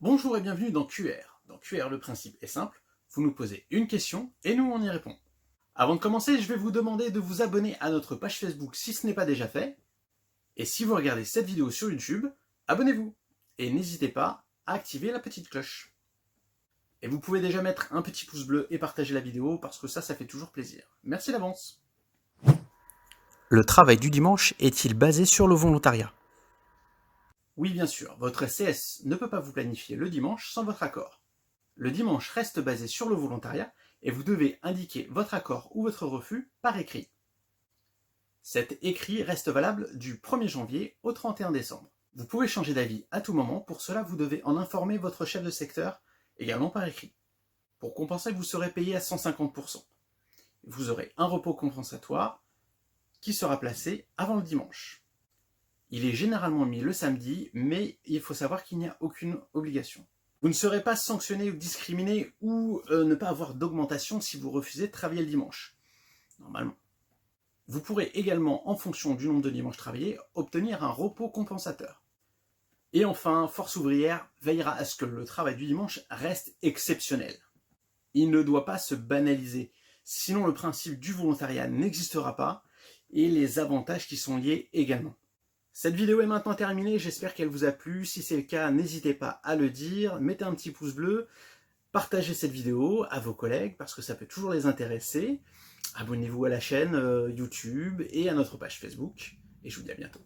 Bonjour et bienvenue dans QR. Dans QR, le principe est simple, vous nous posez une question et nous on y répond. Avant de commencer, je vais vous demander de vous abonner à notre page Facebook si ce n'est pas déjà fait. Et si vous regardez cette vidéo sur YouTube, abonnez-vous. Et n'hésitez pas à activer la petite cloche. Et vous pouvez déjà mettre un petit pouce bleu et partager la vidéo parce que ça, ça fait toujours plaisir. Merci d'avance. Le travail du dimanche est-il basé sur le volontariat? Oui, bien sûr, votre CS ne peut pas vous planifier le dimanche sans votre accord. Le dimanche reste basé sur le volontariat et vous devez indiquer votre accord ou votre refus par écrit. Cet écrit reste valable du 1er janvier au 31 décembre. Vous pouvez changer d'avis à tout moment, pour cela vous devez en informer votre chef de secteur également par écrit. Pour compenser, vous serez payé à 150%. Vous aurez un repos compensatoire qui sera placé avant le dimanche. Il est généralement mis le samedi, mais il faut savoir qu'il n'y a aucune obligation. Vous ne serez pas sanctionné ou discriminé ou euh, ne pas avoir d'augmentation si vous refusez de travailler le dimanche. Normalement. Vous pourrez également, en fonction du nombre de dimanches travaillés, obtenir un repos compensateur. Et enfin, Force ouvrière veillera à ce que le travail du dimanche reste exceptionnel. Il ne doit pas se banaliser, sinon le principe du volontariat n'existera pas et les avantages qui sont liés également. Cette vidéo est maintenant terminée, j'espère qu'elle vous a plu. Si c'est le cas, n'hésitez pas à le dire, mettez un petit pouce bleu, partagez cette vidéo à vos collègues parce que ça peut toujours les intéresser. Abonnez-vous à la chaîne euh, YouTube et à notre page Facebook et je vous dis à bientôt.